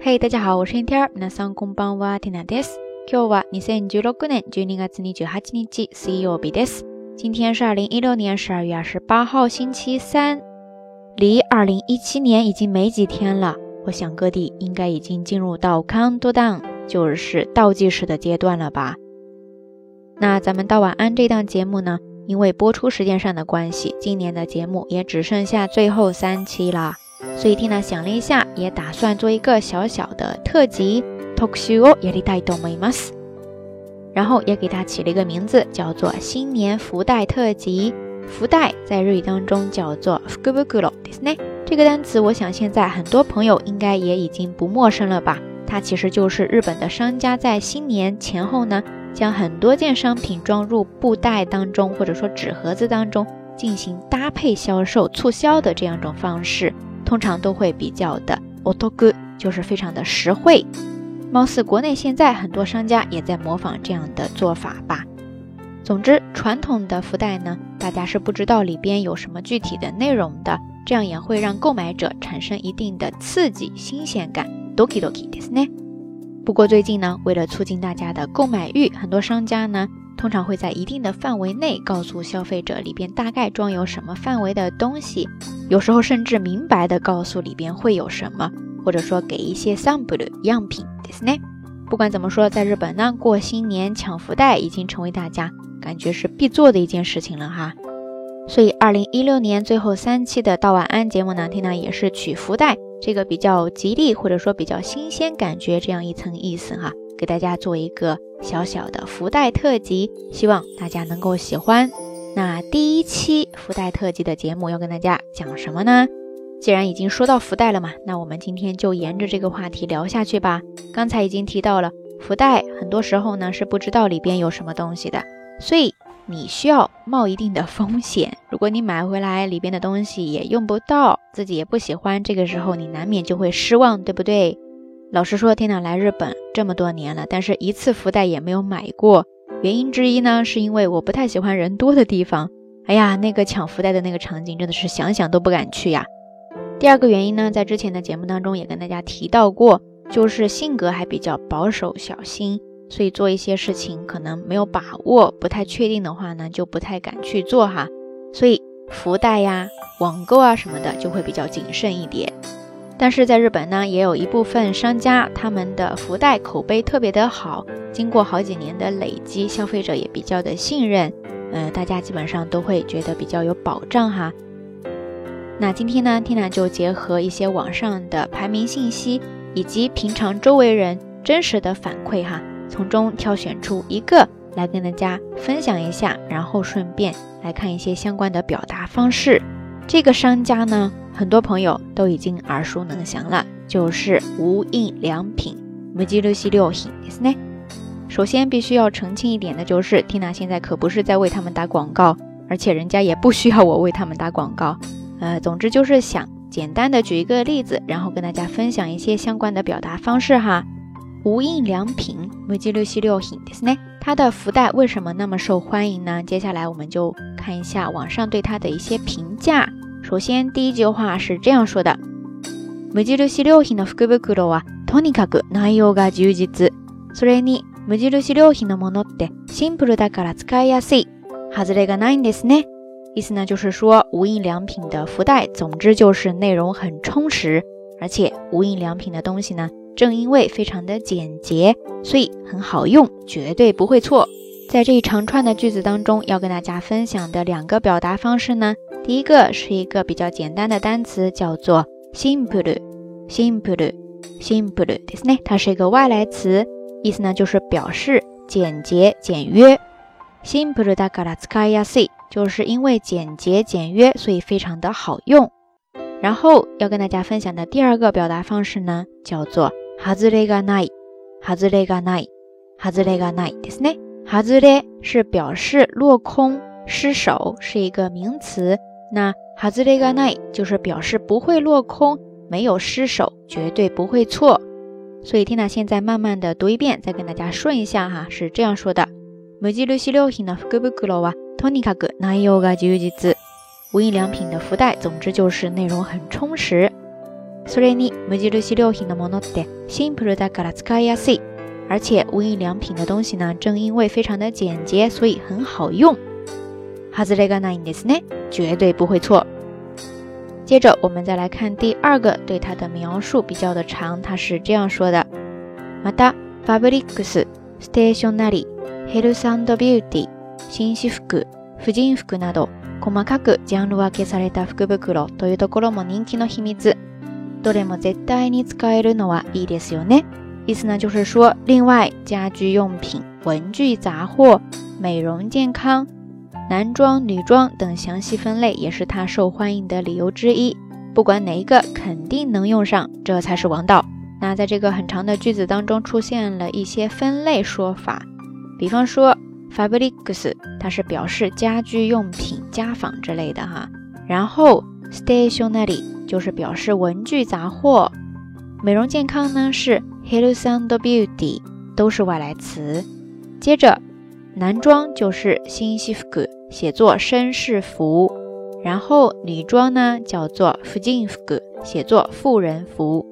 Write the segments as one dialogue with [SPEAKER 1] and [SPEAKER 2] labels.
[SPEAKER 1] 嘿，大家好，我是天天。皆さんこんばんは、ティナです。今日は二千十六年十二月二十八日、水曜日です。今天是二零一六年十二月二十八号，星期三，离二零一七年已经没几天了。我想各地应该已经进入到 countdown，就是倒计时的阶段了吧？那咱们到晚安这档节目呢，因为播出时间上的关系，今年的节目也只剩下最后三期了。 所以缇娜想了一下，也打算做一个小小的特辑，talk show 也得带动美吗？然后也给它起了一个名字，叫做新年福袋特辑。福袋在日语当中叫做 fukubukuro，对不对？这个单词，我想现在很多朋友应该也已经不陌生了吧？它其实就是日本的商家在新年前后呢，将很多件商品装入布袋当中，或者说纸盒子当中进行搭配销售、促销的这样一种方式。通常都会比较的 otoku，就是非常的实惠。貌似国内现在很多商家也在模仿这样的做法吧。总之，传统的福袋呢，大家是不知道里边有什么具体的内容的，这样也会让购买者产生一定的刺激、新鲜感。doki doki ですね。不过最近呢，为了促进大家的购买欲，很多商家呢。 通常会在一定的范围内告诉消费者里边大概装有什么范围的东西，有时候甚至明白的告诉里边会有什么，或者说给一些 sample 样品，对不对？不管怎么说，在日本呢，过新年抢福袋已经成为大家感觉是必做的一件事情了哈。所以，二零一六年最后三期的到晚安节目呢，听呢也是取福袋这个比较吉利或者说比较新鲜感觉这样一层意思哈。给大家做一个小小的福袋特辑，希望大家能够喜欢。那第一期福袋特辑的节目要跟大家讲什么呢？既然已经说到福袋了嘛，那我们今天就沿着这个话题聊下去吧。刚才已经提到了，福袋很多时候呢是不知道里边有什么东西的，所以你需要冒一定的风险。如果你买回来里边的东西也用不到，自己也不喜欢，这个时候你难免就会失望，对不对？老实说，天呐，来日本这么多年了，但是一次福袋也没有买过。原因之一呢，是因为我不太喜欢人多的地方。哎呀，那个抢福袋的那个场景真的是想想都不敢去呀。第二个原因呢，在之前的节目当中也跟大家提到过，就是性格还比较保守小心，所以做一些事情可能没有把握、不太确定的话呢，就不太敢去做哈。所以福袋呀、网购啊什么的就会比较谨慎一点。但是在日本呢，也有一部分商家，他们的福袋口碑特别的好，经过好几年的累积，消费者也比较的信任，嗯，大家基本上都会觉得比较有保障哈。那今天呢，Tina 就结合一些网上的排名信息，以及平常周围人真实的反馈哈，从中挑选出一个来跟大家分享一下，然后顺便来看一些相关的表达方式。这个商家呢？很多朋友都已经耳熟能详了，就是无印良品 m u j i l u s i 六品ですね。首先必须要澄清一点的就是，缇娜现在可不是在为他们打广告，而且人家也不需要我为他们打广告。呃，总之就是想简单的举一个例子，然后跟大家分享一些相关的表达方式哈。无印良品 m u j i l u s i 六品ですね，它的福袋为什么那么受欢迎呢？接下来我们就看一下网上对它的一些评价。首先，第一句话是这样说的：無印良品の福袋はとにかく内容が充実。それに無印良品のものってシンプルだから使いやすい。外れがないんですね。意思呢就是说，无印良品的福袋，总之就是内容很充实，而且无印良品的东西呢，正因为非常的简洁，所以很好用，绝对不会错。 在这一长串的句子当中，要跟大家分享的两个表达方式呢。第一个是一个比较简单的单词，叫做 simple，simple，simple，ですね。它是一个外来词，意思呢就是表示简洁简约。simple だから使いやすい，就是因为简洁简约，所以非常的好用。然后要跟大家分享的第二个表达方式呢，叫做外れがない、外れがない、外れがないですね。 外れ是表示落空、失手，是一个名词。那哈兹雷嘎奈就是表示不会落空，没有失手，绝对不会错。所以缇娜现在慢慢的读一遍，再跟大家说一下哈，是这样说的：無印良品の福袋はとにかく内容が充実。无印良品的福袋，总之就是内容很充实。 それに無印良品のものってシンプルだから使いやすい。 而且无印良品的东西呢，正因为非常的简洁，所以很好用。外れがないんですね，绝对不会错。接着我们再来看第二个对它的描述，比较的长，它是这样说的：また、ファブリックス、ステーショナリー、ヘルスビューティー、紳士服、婦人服など細かくジャンル分けされた福袋というところも人気の秘密。どれも絶対に使えるのはいいですよね。 意思呢，就是说，另外家居用品、文具杂货、美容健康、男装、女装等详细分类也是它受欢迎的理由之一。不管哪一个，肯定能用上，这才是王道。那在这个很长的句子当中出现了一些分类说法，比方说 fabrics，它是表示家居用品、家纺之类的哈。然后 stationery 就是表示文具杂货。美容健康呢是 health and beauty，都是外来词。接着，男装就是新西服，写作绅士服。然后女装呢叫做婦人服，写作富人服。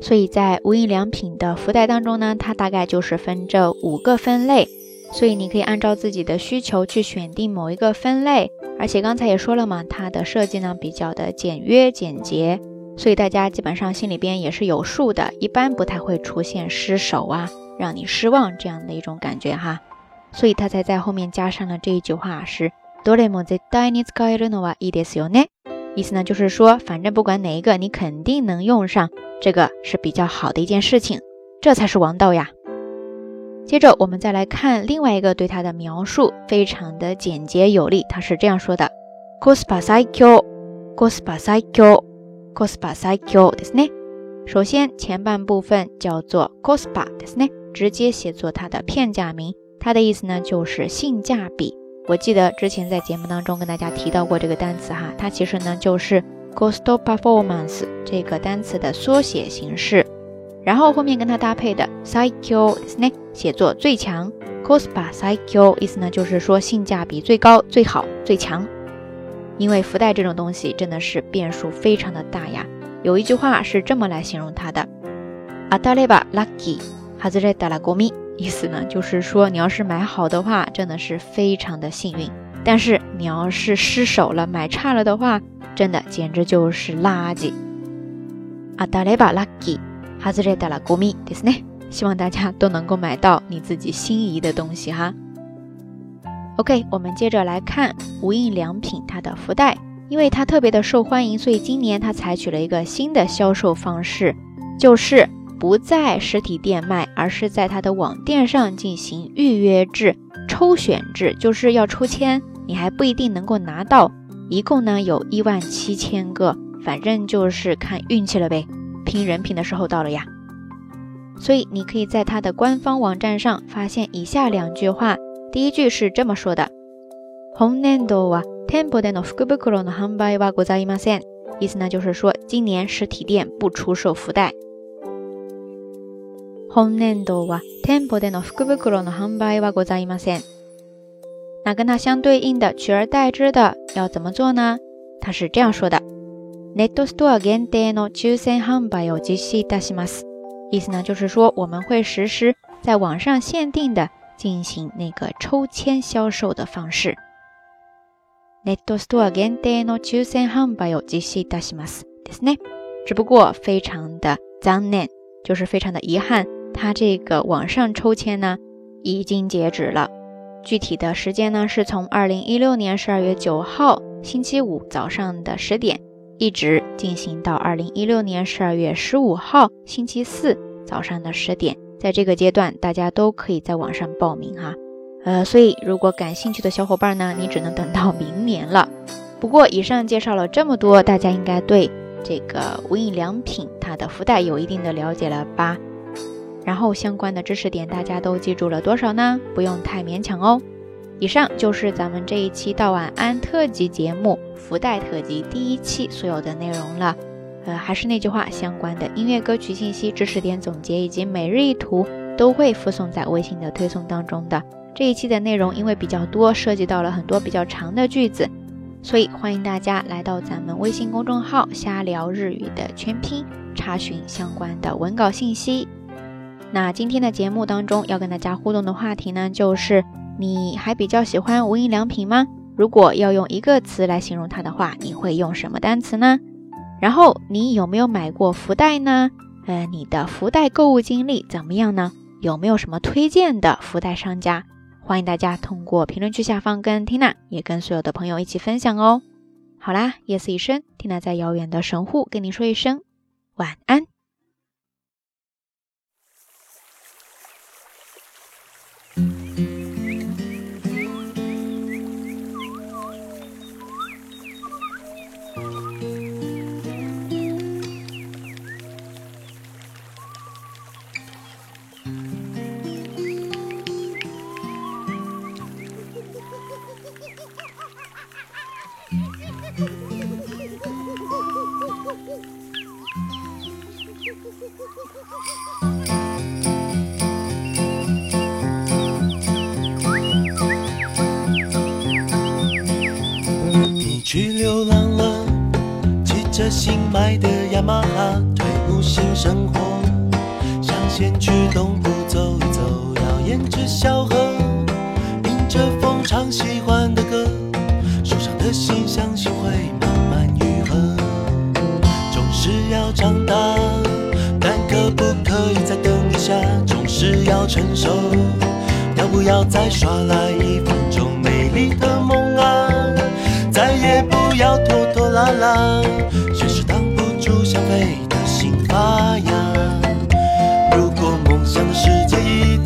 [SPEAKER 1] 所以在无印良品的福袋当中呢，它大概就是分这五个分类。所以你可以按照自己的需求去选定某一个分类。而且刚才也说了嘛，它的设计呢比较的简约简洁。所以大家基本上心里边也是有数的，一般不太会出现失手啊，让你失望这样的一种感觉哈。所以他才在后面加上了这一句话是どれも絶対に使えるのはいいですよね。意思呢就是说，反正不管哪一个，你肯定能用上，这个是比较好的一件事情，这才是王道呀。接着我们再来看另外一个对它的描述，非常的简洁有力，它是这样说的：コスパ最強、コスパ最強。 cospa psycho ですね。首先前半部分叫做 cospa ですね，直接写作它的片假名，它的意思呢就是性价比。我记得之前在节目当中跟大家提到过这个单词哈，它其实呢就是 cost performance 这个单词的缩写形式。然后后面跟它搭配的 psycho ですね，写作最强 cospa psycho，意思呢就是说性价比最高、最好、最强。 因为福袋这种东西真的是变数非常的大呀。有一句话是这么来形容它的：当たればラッキー、外れたらゴミ。意思呢就是说，你要是买好的话，真的是非常的幸运；但是你要是失手了，买差了的话，真的简直就是垃圾。当たればラッキー、外れたらゴミですね。希望大家都能够买到你自己心仪的东西哈。 OK，我们接着来看无印良品它的福袋，因为它特别的受欢迎，所以今年它采取了一个新的销售方式，就是不在实体店卖，而是在它的网店上进行预约制、抽选制，就是要抽签，你还不一定能够拿到。一共呢有一万七千个，反正就是看运气了呗，拼人品的时候到了呀。所以你可以在它的官方网站上发现以下两句话。第一句是这么说的：本年度は店舗での福袋の販売はございません。意思呢就是说，今年实体店不出售福袋。本年度は店舗での福袋の販売はございません。那跟它相对应的取而代之的要怎么做呢？它是这样说的：ネットストア限定の抽選販売を実施いたします。意思呢就是说，我们会实施在网上限定的。 进行那个抽签销售的方式。ネットストア限定の抽選販売を実施いたしますですね。只不过非常的残念，就是非常的遗憾，它这个网上抽签呢已经截止了。具体的时间呢是从二零一六年十二月九号星期五早上的十点，一直进行到二零一六年十二月十五号星期四早上的十点。 在这个阶段，大家都可以在网上报名哈，呃，所以如果感兴趣的小伙伴呢，你只能等到明年了。不过以上介绍了这么多，大家应该对这个无印良品它的福袋有一定的了解了吧？然后相关的知识点大家都记住了多少呢？不用太勉强哦。以上就是咱们这一期到晚安特辑节目福袋特辑第一期所有的内容了。呃，还是那句话，相关的音乐歌曲信息、知识点总结以及每日一图都会附送在微信的推送当中的。这一期的内容因为比较多，涉及到了很多比较长的句子，所以欢迎大家来到咱们微信公众号“瞎聊日语”的全拼，查询相关的文稿信息。那今天的节目当中要跟大家互动的话题呢，就是你还比较喜欢无印良品吗？如果要用一个词来形容它的话，你会用什么单词呢？然后你有没有买过福袋呢？呃，你的福袋购物经历怎么样呢？有没有什么推荐的福袋商家？欢迎大家通过评论区下方跟 Tina 也跟所有的朋友一起分享哦。好啦，夜色已深，Tina 在遥远的神户跟你说一声晚安。
[SPEAKER 2] 买的雅马哈，退伍新生活，想先去东部走一走，要沿着小河，迎着风唱喜欢的歌，受伤的心相信会慢慢愈合。总是要长大，但可不可以再等一下？总是要成熟，要不要再耍赖一分钟？美丽的梦啊！再也不要拖拖拉拉，如果梦想的世界一